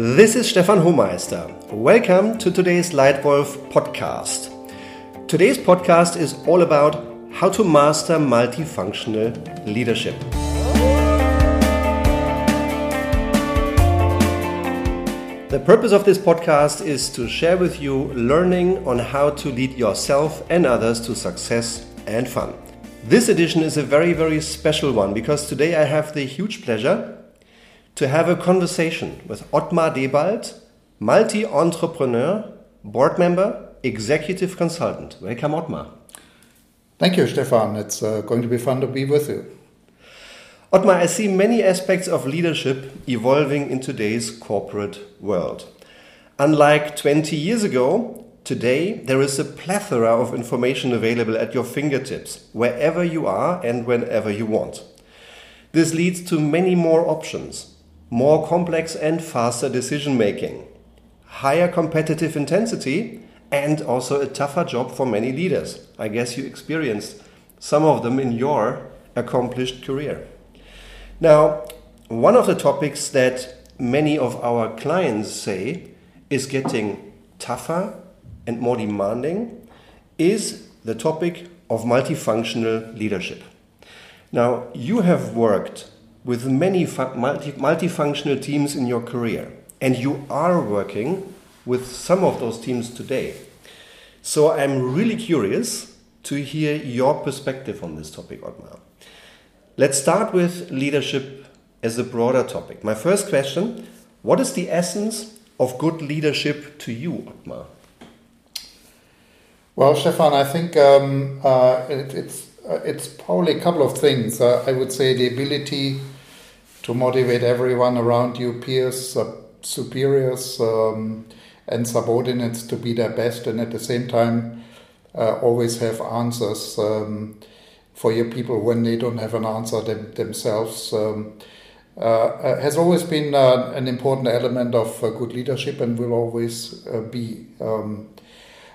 This is Stefan Hohmeister. Welcome to today's Lightwolf podcast. Today's podcast is all about how to master multifunctional leadership. The purpose of this podcast is to share with you learning on how to lead yourself and others to success and fun. This edition is a very, very special one because today I have the huge pleasure to have a conversation with Ottmar Debald, multi entrepreneur, board member, executive consultant. Welcome, Ottmar. Thank you, Stefan. It's uh, going to be fun to be with you. Ottmar, I see many aspects of leadership evolving in today's corporate world. Unlike 20 years ago, today there is a plethora of information available at your fingertips, wherever you are and whenever you want. This leads to many more options, more complex and faster decision making, higher competitive intensity, and also a tougher job for many leaders. I guess you experienced some of them in your accomplished career. Now, one of the topics that many of our clients say is getting tougher and more demanding is the topic of multifunctional leadership. Now, you have worked with many multi multifunctional teams in your career, and you are working with some of those teams today. So I'm really curious to hear your perspective on this topic, Ottmar. Let's start with leadership as a broader topic. My first question What is the essence of good leadership to you, Ottmar? Well, Stefan, I think um, uh, it, it's, uh, it's probably a couple of things. Uh, I would say the ability to motivate everyone around you, peers, uh, superiors, um, and subordinates to be their best, and at the same time, uh, always have answers um, for your people when they don't have an answer them, themselves. Um, uh, uh has always been uh, an important element of uh, good leadership and will always be. Um,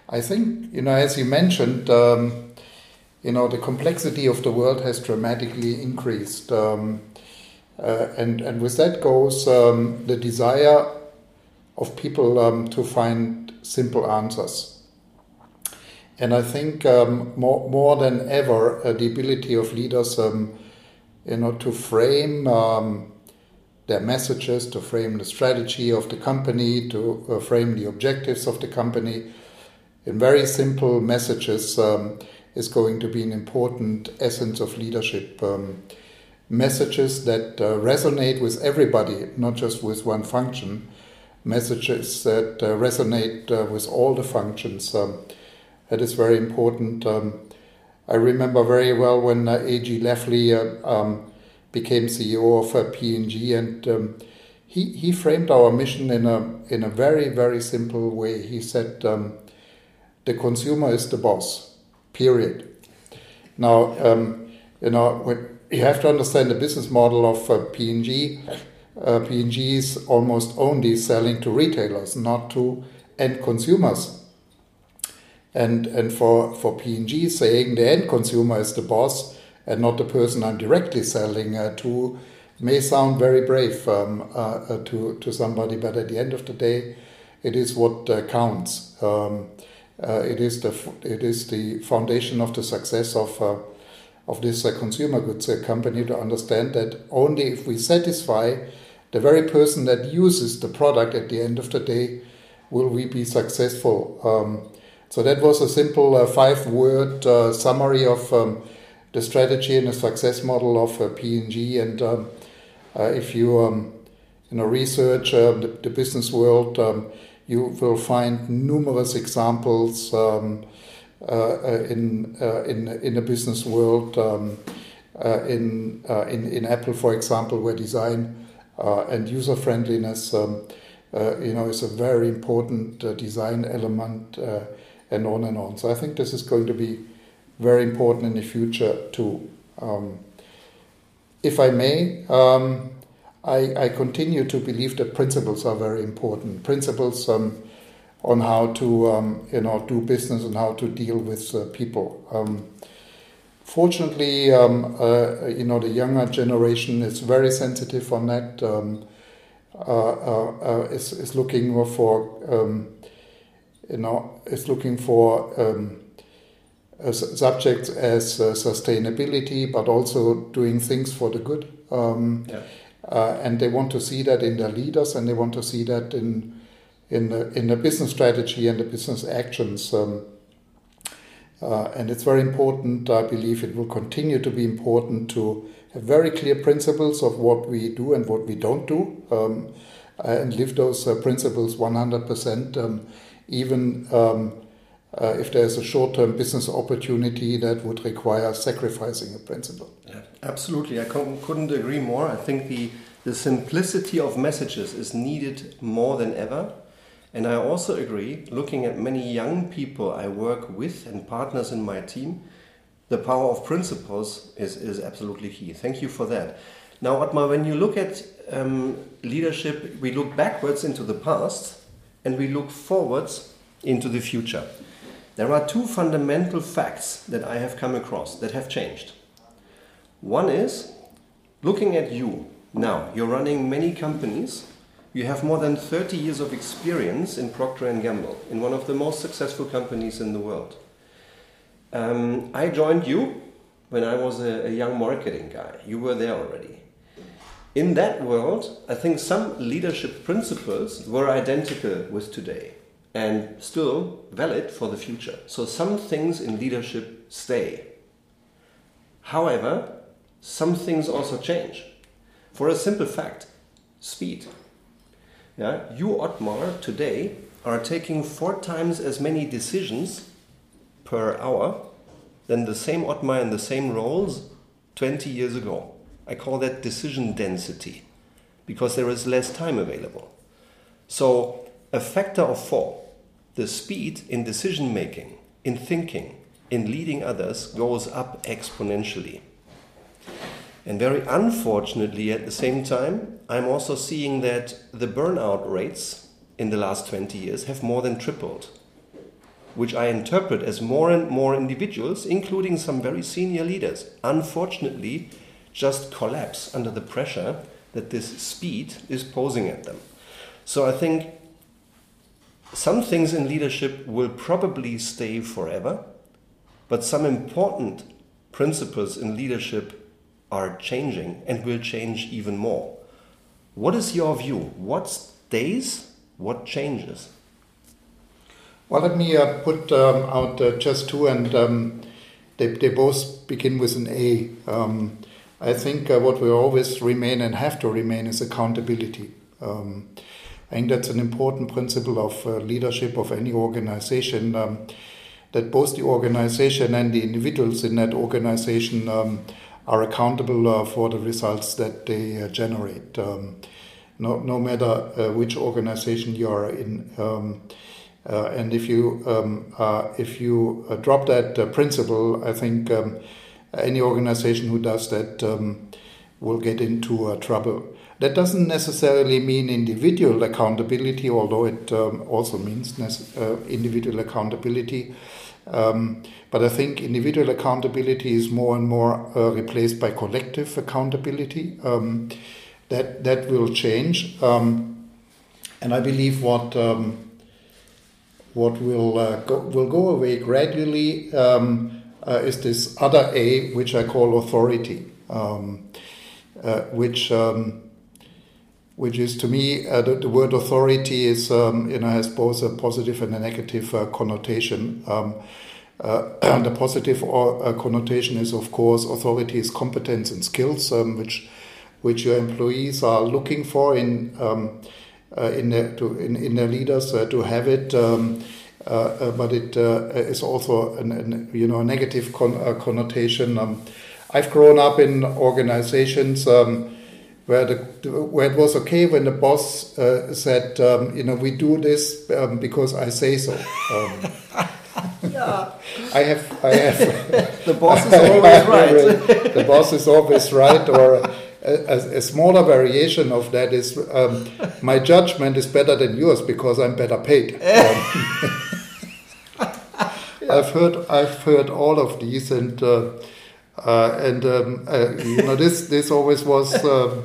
I think, you know, as you mentioned, um, you know, the complexity of the world has dramatically increased. Um, uh, and, and with that goes um, the desire of people um, to find simple answers. And I think um, more, more than ever, uh, the ability of leaders, um, you know, to frame um, their messages, to frame the strategy of the company, to uh, frame the objectives of the company in very simple messages um, is going to be an important essence of leadership. Messages that uh, resonate with everybody, not just with one function, messages that uh, resonate uh, with all the functions. Um, that is very important. Um, I remember very well when uh, A.G. Lafley uh, um, became CEO of uh, P&G and um, he, he framed our mission in a, in a very, very simple way. He said, um, the consumer is the boss, period. Now, um, you know, when, you have to understand the business model of uh, P&G. Uh, P&G is almost only selling to retailers, not to end consumers. And and for for P&G, saying the end consumer is the boss and not the person I'm directly selling uh, to may sound very brave um, uh, uh, to to somebody, but at the end of the day, it is what uh, counts. Um, it is the it is the foundation of the success of of this uh, consumer goods uh, company to understand that only if we satisfy the very person that uses the product at the end of the day will we be successful. Um, so that was a simple uh, five-word uh, summary of um, the strategy and the success model of uh, P&G. And um, uh, if you um, you know research um, the, the, business world, you will find numerous examples. Um, uh, uh, in uh, in in the business world. Um, in, in in Apple, for example, where design and user friendliness, um, you know, is a very important design element, and on and on. So I think this is going to be very important in the future too. Um, if I may, um, I, I, continue to believe that principles are very important. Principles um, on how to um, you know do business and how to deal with uh, people. Um, fortunately, um, uh, you know the younger generation is very sensitive on that. Um, uh, is, is looking for um, you know is looking for um, subjects as sustainability, but also doing things for the good. Um, yeah. and they want to see that in their leaders, and they want to see that in in the, in the business strategy and the business actions. Um, uh, and it's very important, I believe it will continue to be important to have very clear principles of what we do and what we don't do, um, and live those uh, principles 100%, um, even um, uh, if there's a short term business opportunity that would require sacrificing a principle. Yeah, absolutely. I couldn't agree more. I think the, the simplicity of messages is needed more than ever. And I also agree, looking at many young people I work with and partners in my team, the power of principles is, is absolutely key. Thank you for that. Now, Ottmar, when you look at um, leadership, we look backwards into the past and we look forwards into the future. There are two fundamental facts that I have come across that have changed. One is looking at you now, you're running many companies you have more than 30 years of experience in Procter & Gamble, in one of the most successful companies in the world. Um, I joined you when I was a, a young marketing guy. You were there already. In that world, I think some leadership principles were identical with today and still valid for the future. So some things in leadership stay. However, some things also change. For a simple fact speed. Yeah, you, Ottmar, today are taking four times as many decisions per hour than the same Ottmar in the same roles 20 years ago. I call that decision density because there is less time available. So, a factor of four, the speed in decision making, in thinking, in leading others goes up exponentially. And very unfortunately, at the same time, I'm also seeing that the burnout rates in the last 20 years have more than tripled, which I interpret as more and more individuals, including some very senior leaders, unfortunately just collapse under the pressure that this speed is posing at them. So I think some things in leadership will probably stay forever, but some important principles in leadership are changing and will change even more. What is your view? What stays? What changes? Well, let me uh, put um, out uh, just two, and um, they, they both begin with an A. Um, I think uh, what we always remain and have to remain is accountability. Um, I think that's an important principle of uh, leadership of any organization. Um, that both the organization and the individuals in that organization um, are accountable uh, for the results that they uh, generate. Um, no, no matter uh, which organization you are in. Um, uh, and if you um, uh, if you uh, drop that principle, I think um, any organization who does that um, will get into trouble. That doesn't necessarily mean individual accountability, although it um, also means individual accountability. Um, but I think individual accountability is more and more uh, replaced by collective accountability. Um, that that will change, um, and I believe what um, what will uh, go, will go away gradually um, uh, is this other A, which I call authority, um, uh, which which is to me uh, the, the, word authority is um, you know has both a positive and a negative uh, connotation. Um, uh, the positive or, uh, connotation is of course authority is competence and skills um, which which your employees are looking for in um, uh, in their to, in, in their leaders uh, to have it. Um, but it is also an, an, you know a negative con connotation. Um, I've grown up in organizations um, where the where it was okay when the boss uh, said, um, you know, we do this um, because I say so. Um, yeah. I have, I have. the boss is always right. the boss is always right, or a, a, a smaller variation of that is um, my judgment is better than yours because I'm better paid. Um, I've heard, I've heard all of these, and uh, uh, and um, uh, you know this this always was. Um,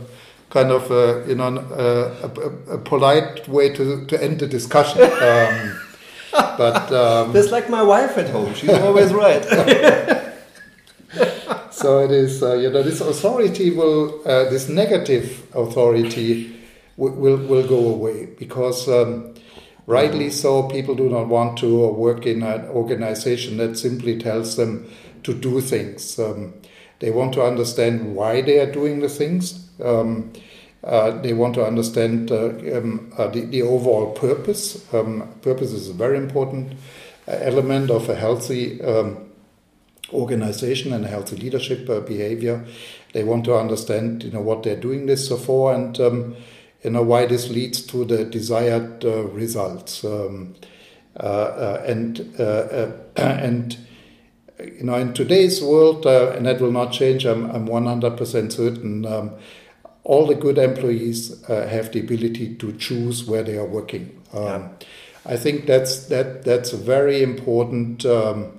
kind of uh, you know a, a, polite way to, to end the discussion. Um, but um, that's like my wife at home; she's always right. so it is, uh, you know, this authority will, uh, this negative authority will, will, will go away because, um, rightly so, people do not want to work in an organization that simply tells them to do things. Um, they want to understand why they are doing the things. Um, uh, they want to understand uh, um, uh, the, the, overall purpose. Um, purpose is a very important uh, element of a healthy um, organization and healthy leadership uh, behavior. They want to understand, you know, what they're doing this for and um, you know why this leads to the desired uh, results. And and you know, in today's world, uh, and that will not change, I'm, I'm 100% certain, um, all the good employees uh, have the ability to choose where they are working. Um, yeah. I think that's that that's a very important um,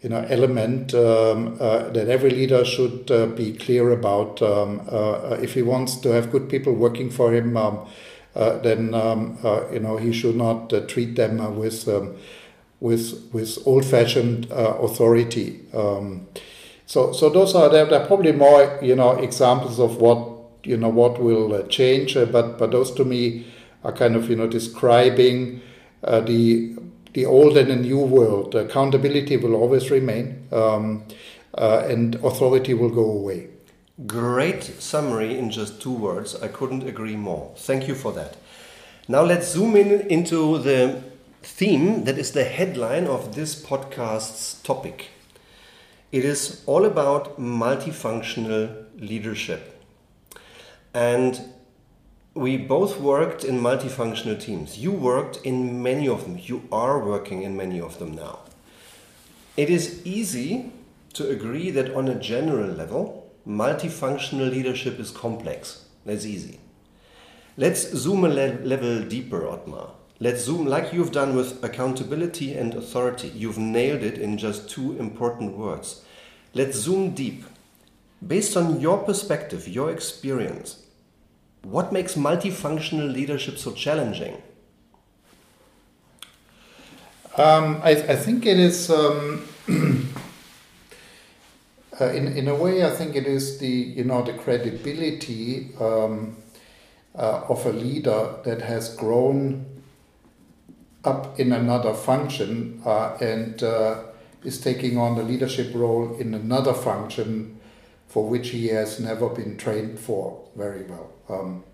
you know element um, uh, that every leader should uh, be clear about. Um, uh, if he wants to have good people working for him, um, uh, then um, you know he should not treat them with with with old-fashioned uh, authority. Um, so so those are there, are probably more you know examples of what you know what will uh, change, uh, but but those to me are kind of you know describing uh, the the old and the new world. Accountability will always remain, um, and authority will go away. Great summary in just two words. I couldn't agree more. Thank you for that. Now let's zoom in into the theme that is the headline of this podcast's topic. It is all about multifunctional leadership. And we both worked in multifunctional teams. You worked in many of them. You are working in many of them now. It is easy to agree that on a general level, multifunctional leadership is complex. That's easy. Let's zoom a le level deeper, Ottmar. Let's zoom like you've done with accountability and authority. You've nailed it in just two important words. Let's zoom deep. Based on your perspective, your experience, what makes multifunctional leadership so challenging? Um, I, I, think it is, um, uh, in, in a way, I think it is the, you know, the credibility um, uh, of a leader that has grown up in another function uh, and uh, is taking on the leadership role in another function for which he has never been trained for very well. Um,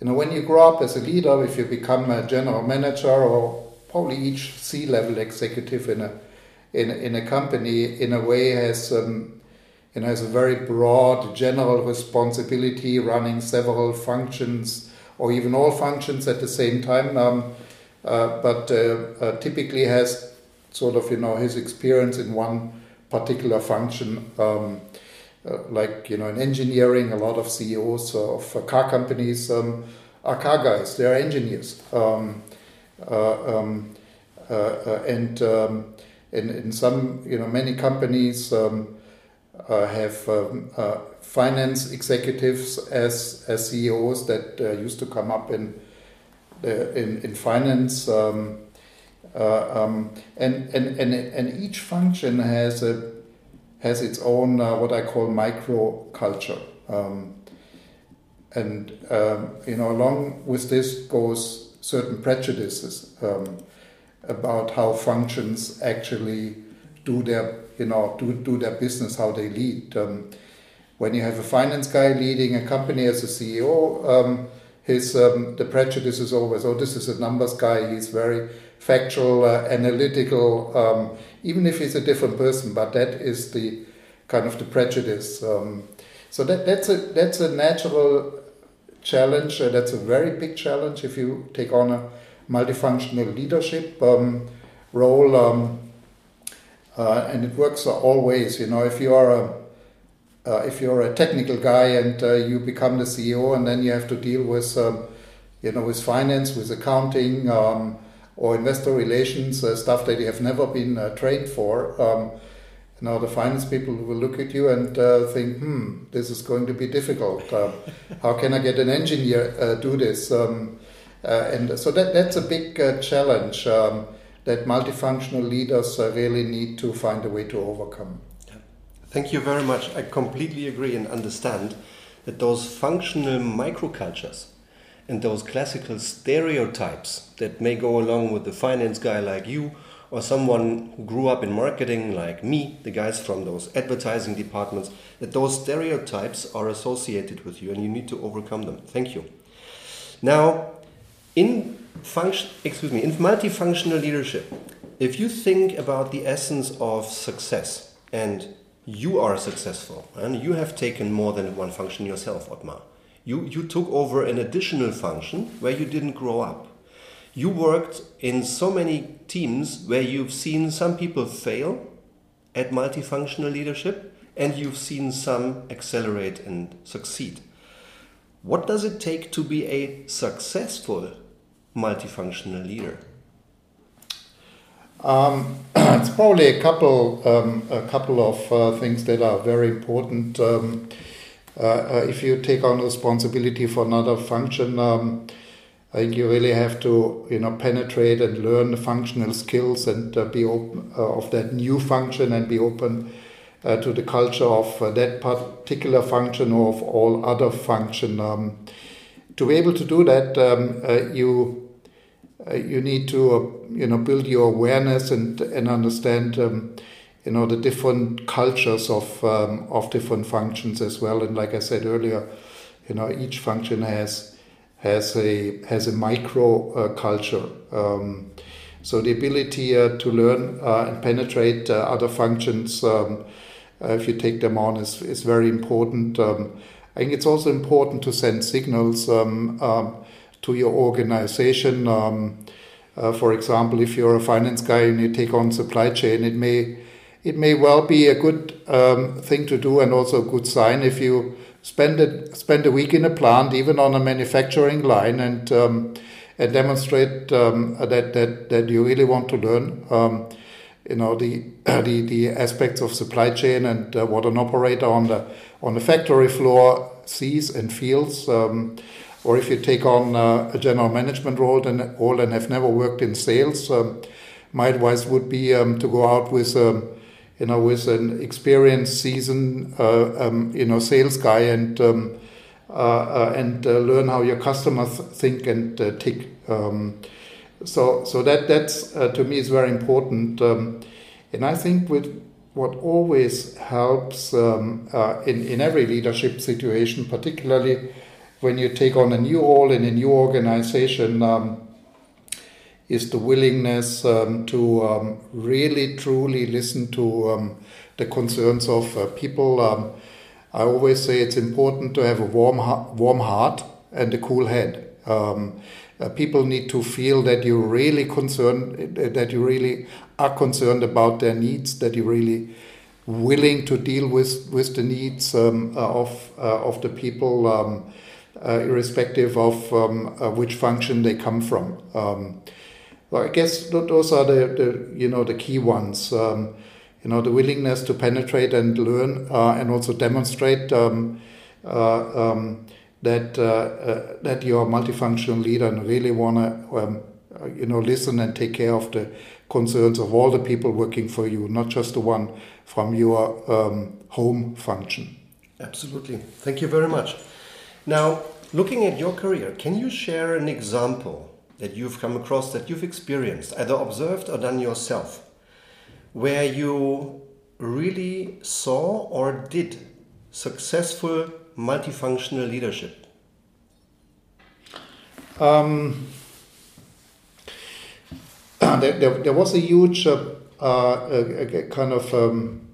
you know, when you grow up as a leader, if you become a general manager or probably each C-level executive in a in, in a company, in a way, has um, has a very broad general responsibility, running several functions or even all functions at the same time. Um, but uh, uh, typically has sort of you know his experience in one particular function. Um, like you know, in engineering, a lot of CEOs of car companies um, are car guys. They are engineers, um, um, and um, in, in some you know many companies um, uh, have um, uh, finance executives as as CEOs that uh, used to come up in in, in finance. Um, uh, um, and, and, and, and each function has, a, has its own, uh, what I call micro culture. Um, and, um, you know, along with this goes certain prejudices um, about how functions actually do their, you know, do, do their business, how they lead. Um, when you have a finance guy leading a company as a CEO, his um, the prejudice is always oh this is a numbers guy he's very factual uh, analytical um, even if he's a different person but that is the kind of the prejudice um, so that that's a that's a natural challenge uh, that's a very big challenge if you take on a multifunctional leadership um, role um, uh, and it works always you know if you are a uh, if you're a technical guy and uh, you become the CEO and then you have to deal with, um, you know, with finance, with accounting, um, or investor relations, uh, stuff that you have never been uh, trained for, um, now the finance people will look at you and uh, think, hmm, this is going to be difficult. Uh, how can I get an engineer do this? Um, and so that that's a big challenge um, that multifunctional leaders really need to find a way to overcome. Thank you very much. I completely agree and understand that those functional microcultures and those classical stereotypes that may go along with the finance guy like you or someone who grew up in marketing like me, the guys from those advertising departments, that those stereotypes are associated with you and you need to overcome them. Thank you. Now, in function, excuse me, in multifunctional leadership, if you think about the essence of success and you are successful and you have taken more than one function yourself, Ottmar. You, you took over an additional function where you didn't grow up. You worked in so many teams where you've seen some people fail at multifunctional leadership and you've seen some accelerate and succeed. What does it take to be a successful multifunctional leader? Um, it's probably a couple, um, a couple of uh, things that are very important. Um, uh, uh, if you take on responsibility for another function, um, I think you really have to, you know, penetrate and learn the functional skills and uh, be open uh, of that new function and be open uh, to the culture of that particular function or of all other function. Um, to be able to do that, um, you uh, you need to, you know, build your awareness and and understand. Um, you know the different cultures of um, of different functions as well, and like I said earlier, you know each function has has a has a micro uh, culture. Um, so the ability uh, to learn uh, and penetrate uh, other functions, um, uh, if you take them on, is is very important. Um, I think it's also important to send signals um, um, to your organization. Um, uh, for example, if you're a finance guy and you take on supply chain, it may it may well be a good thing to do and also a good sign if you spend a, spend a week in a plant, even on a manufacturing line, and um, and demonstrate um, that, that that you really want to learn. Um, you know the, the the aspects of supply chain and uh, what an operator on the on the factory floor sees and feels. Um, or if you take on uh, a general management role and all and have never worked in sales, um, my advice would be um, to go out with you know, with an experienced, seasoned, uh, um, you know, sales guy and um, uh, uh, and uh, learn how your customers think and uh, tick. Um, so, so that that's to me is very important. Um, and I think with what always helps um, in in every leadership situation, particularly when you take on a new role in a new organization. Um, is the willingness um, to um, really truly listen to um, the concerns of uh, people. Um, I always say it's important to have a warm, warm heart and a cool head. Um, uh, people need to feel that you really concerned, that you really are concerned about their needs, that you're really willing to deal with with the needs um, uh, of uh, of the people, uh, irrespective of uh, which function they come from. Well, I guess those are the, the you know the key ones. Um, you know the willingness to penetrate and learn uh, and also demonstrate um, uh, um, that uh, uh that you're a multifunctional leader and really want to um, you know listen and take care of the concerns of all the people working for you, not just the one from your um, home function. Absolutely. Thank you very much. Now, looking at your career, can you share an example that you've come across, that you've experienced, either observed or done yourself, where you really saw or did successful multifunctional leadership? Um, there, there, there, was a huge uh, uh, kind of um,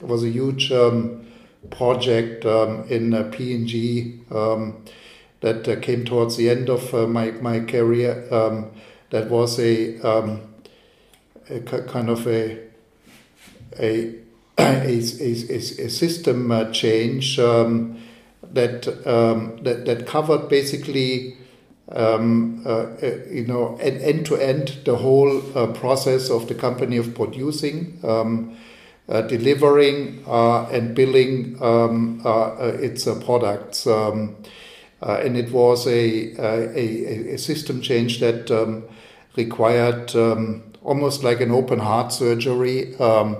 was a huge um, project um, in uh, P&G um, that uh, came towards the end of uh, my, my career. Um, that was a, um, a kind of a, a, a, a, a system uh, change um, that, um, that, that covered basically um, uh, you know, end to end the whole uh, process of the company of producing. Um, uh, delivering uh, and billing um, its products. Um, and it was a, a, a, system change that um, required um, almost like an open heart surgery, um,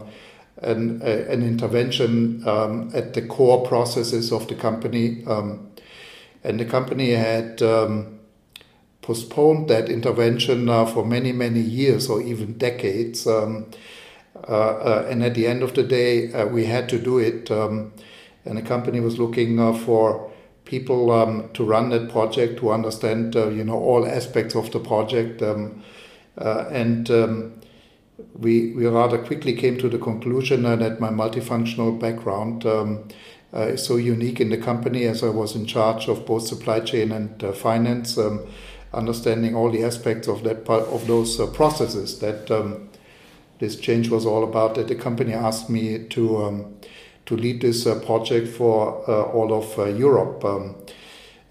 an, an intervention um, at the core processes of the company. and the company had postponed that intervention uh, for many, many years or even decades. Um, uh, uh, and at the end of the day, uh, we had to do it. Um, and the company was looking uh, for people um, to run that project, to understand, uh, you know, all aspects of the project. Um, and um, we, we rather quickly came to the conclusion that my multifunctional background um, is so unique in the company as I was in charge of both supply chain and finance. Um, understanding all the aspects of that part of those uh, processes that um, this change was all about. That the company asked me to um, to lead this uh, project for uh, all of uh, Europe. Um,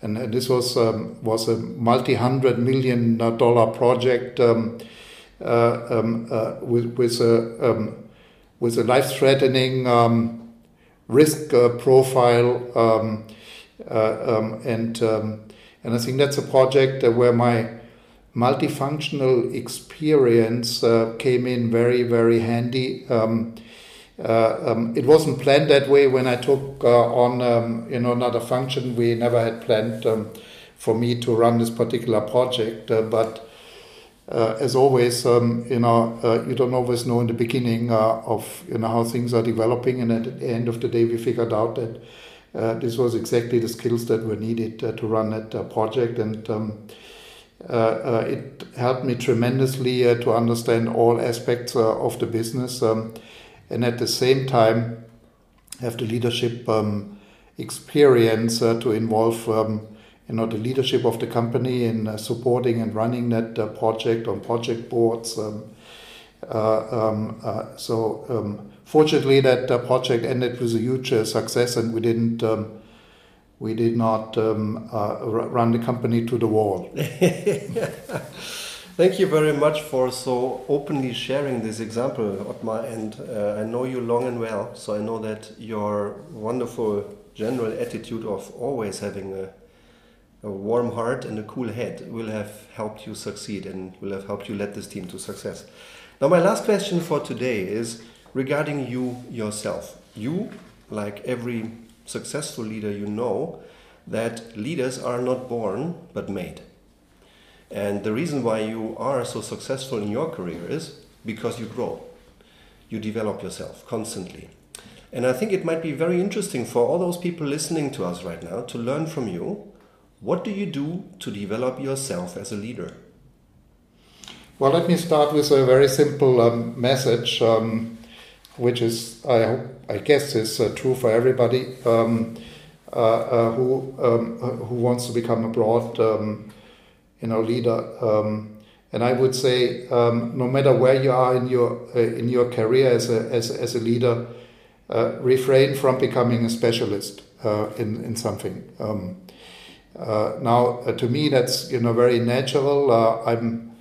and, and, this was um, was a multi hundred million dollar project um, uh, um, with with a with a life-threatening risk profile and and I think that's a project where my multifunctional experience uh, came in very, very handy. Um, uh, um, it wasn't planned that way when I took uh, on, um, you know, another function. We never had planned um, for me to run this particular project, uh, but uh, as always, um, you know, uh, you don't always know in the beginning of you know how things are developing, and at the end of the day, we figured out that this was exactly the skills that were needed to run that project, and um, it helped me tremendously to understand all aspects of the business, um, and at the same time have the leadership um, experience to involve um, you know the leadership of the company in uh, supporting and running that uh, project on project boards. Um, uh, um, so um, fortunately, that uh, project ended with a huge uh, success, and we didn't. Um, we did not um, uh, run the company to the wall. Thank you very much for so openly sharing this example, Ottmar. And uh, I know you long and well, so I know that your wonderful general attitude of always having a, a warm heart and a cool head will have helped you succeed and will have helped you lead this team to success. Now, my last question for today is regarding you yourself. You, like every successful leader, you know that leaders are not born but made. And the reason why you are so successful in your career is because you grow. You develop yourself constantly. And I think it might be very interesting for all those people listening to us right now to learn from you. What do you do to develop yourself as a leader? Well, let me start with a very simple um, message. Um, which is I hope I guess is uh, true for everybody um, uh, uh, who um, who wants to become a broad um, you know leader. Um, and I would say, um, no matter where you are in your uh, in your career as a as, as a leader, uh, refrain from becoming a specialist uh, in in something. Um, now, to me, that's you know very natural. I'm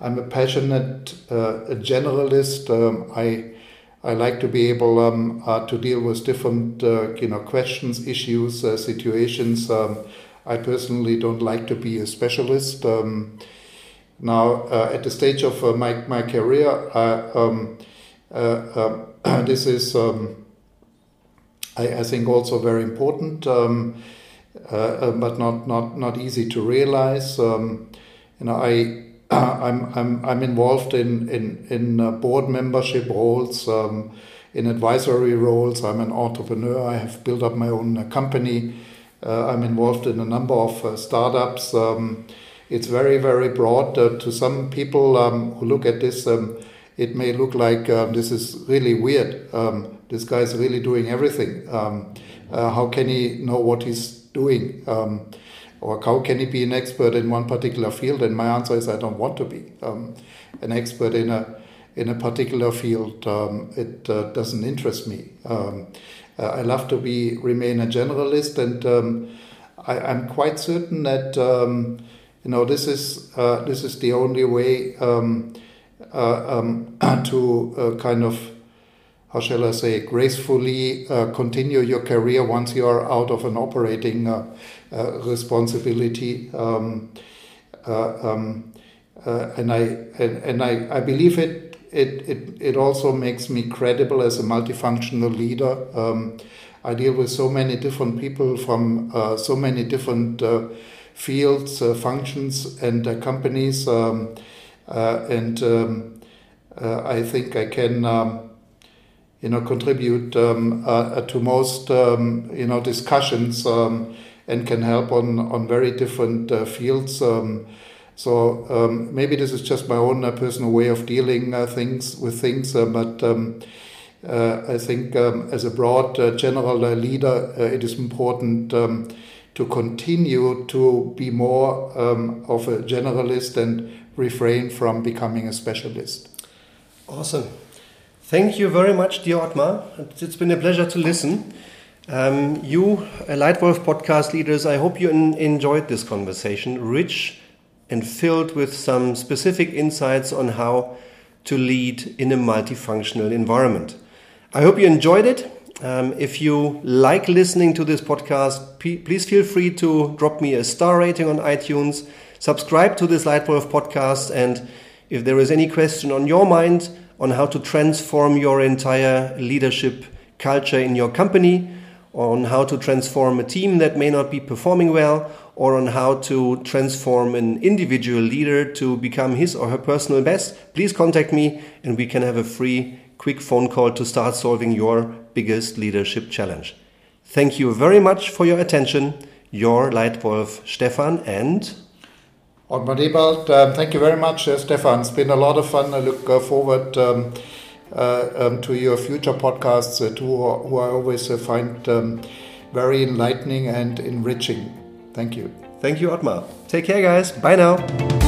I'm a passionate a generalist. I I like to be able um, uh, to deal with different, uh, you know, questions, issues, uh, situations. Um, I personally don't like to be a specialist. Um, now, uh, at the stage of uh, my my career, um, uh, um, this is, um, I, I, think, also very important, but not not not easy to realize. you know, I I'm, I'm, I'm involved in, in, in uh, board membership roles, um, in advisory roles. I'm an entrepreneur. I have built up my own uh, company. Uh, I'm involved in a number of uh, startups. Um, it's very, very broad. Uh, to some people um, who look at this, um, it may look like um, this is really weird. Um, this guy is really doing everything. Uh, how can he know what he's doing? Or how can he be an expert in one particular field? And my answer is I don't want to be um, an expert in a in a particular field. Um, it uh, doesn't interest me. Um, uh, I love to be remain a generalist, and um, I, am quite certain that um, you know this is uh, this is the only way um, uh, to uh, kind of how shall I say, gracefully uh, continue your career once you are out of an operating uh, uh, responsibility. Um, uh, um, uh, and I and, and I, I believe it, it it it also makes me credible as a multifunctional leader. Um, I deal with so many different people from uh, so many different fields, functions, and companies, um, and um, I think I can. You know, contribute um, uh, to most, um, you know, discussions um, and can help on, on very different uh, fields. Um, so um, maybe this is just my own uh, personal way of dealing uh, things with things, uh, but um, uh, I think as a broad general leader, it is important to continue to be more of a generalist and refrain from becoming a specialist. Awesome. Thank you very much, dear Ottmar. It's been a pleasure to listen. Um, you, Lightwolf podcast leaders, I hope you enjoyed this conversation, rich and filled with some specific insights on how to lead in a multifunctional environment. I hope you enjoyed it. Um, if you like listening to this podcast, please feel free to drop me a star rating on iTunes, subscribe to this Lightwolf podcast, and if there is any question on your mind, on how to transform your entire leadership culture in your company, on how to transform a team that may not be performing well, or on how to transform an individual leader to become his or her personal best, please contact me and we can have a free, quick phone call to start solving your biggest leadership challenge. Thank you very much for your attention. Your Lightwolf Stefan and Ottmar Debald. Um, thank you very much, uh, Stefan. It's been a lot of fun. I look uh, forward um, uh, um, to your future podcasts, uh, too, who I always find um, very enlightening and enriching. Thank you. Thank you, Ottmar. Take care, guys. Bye now.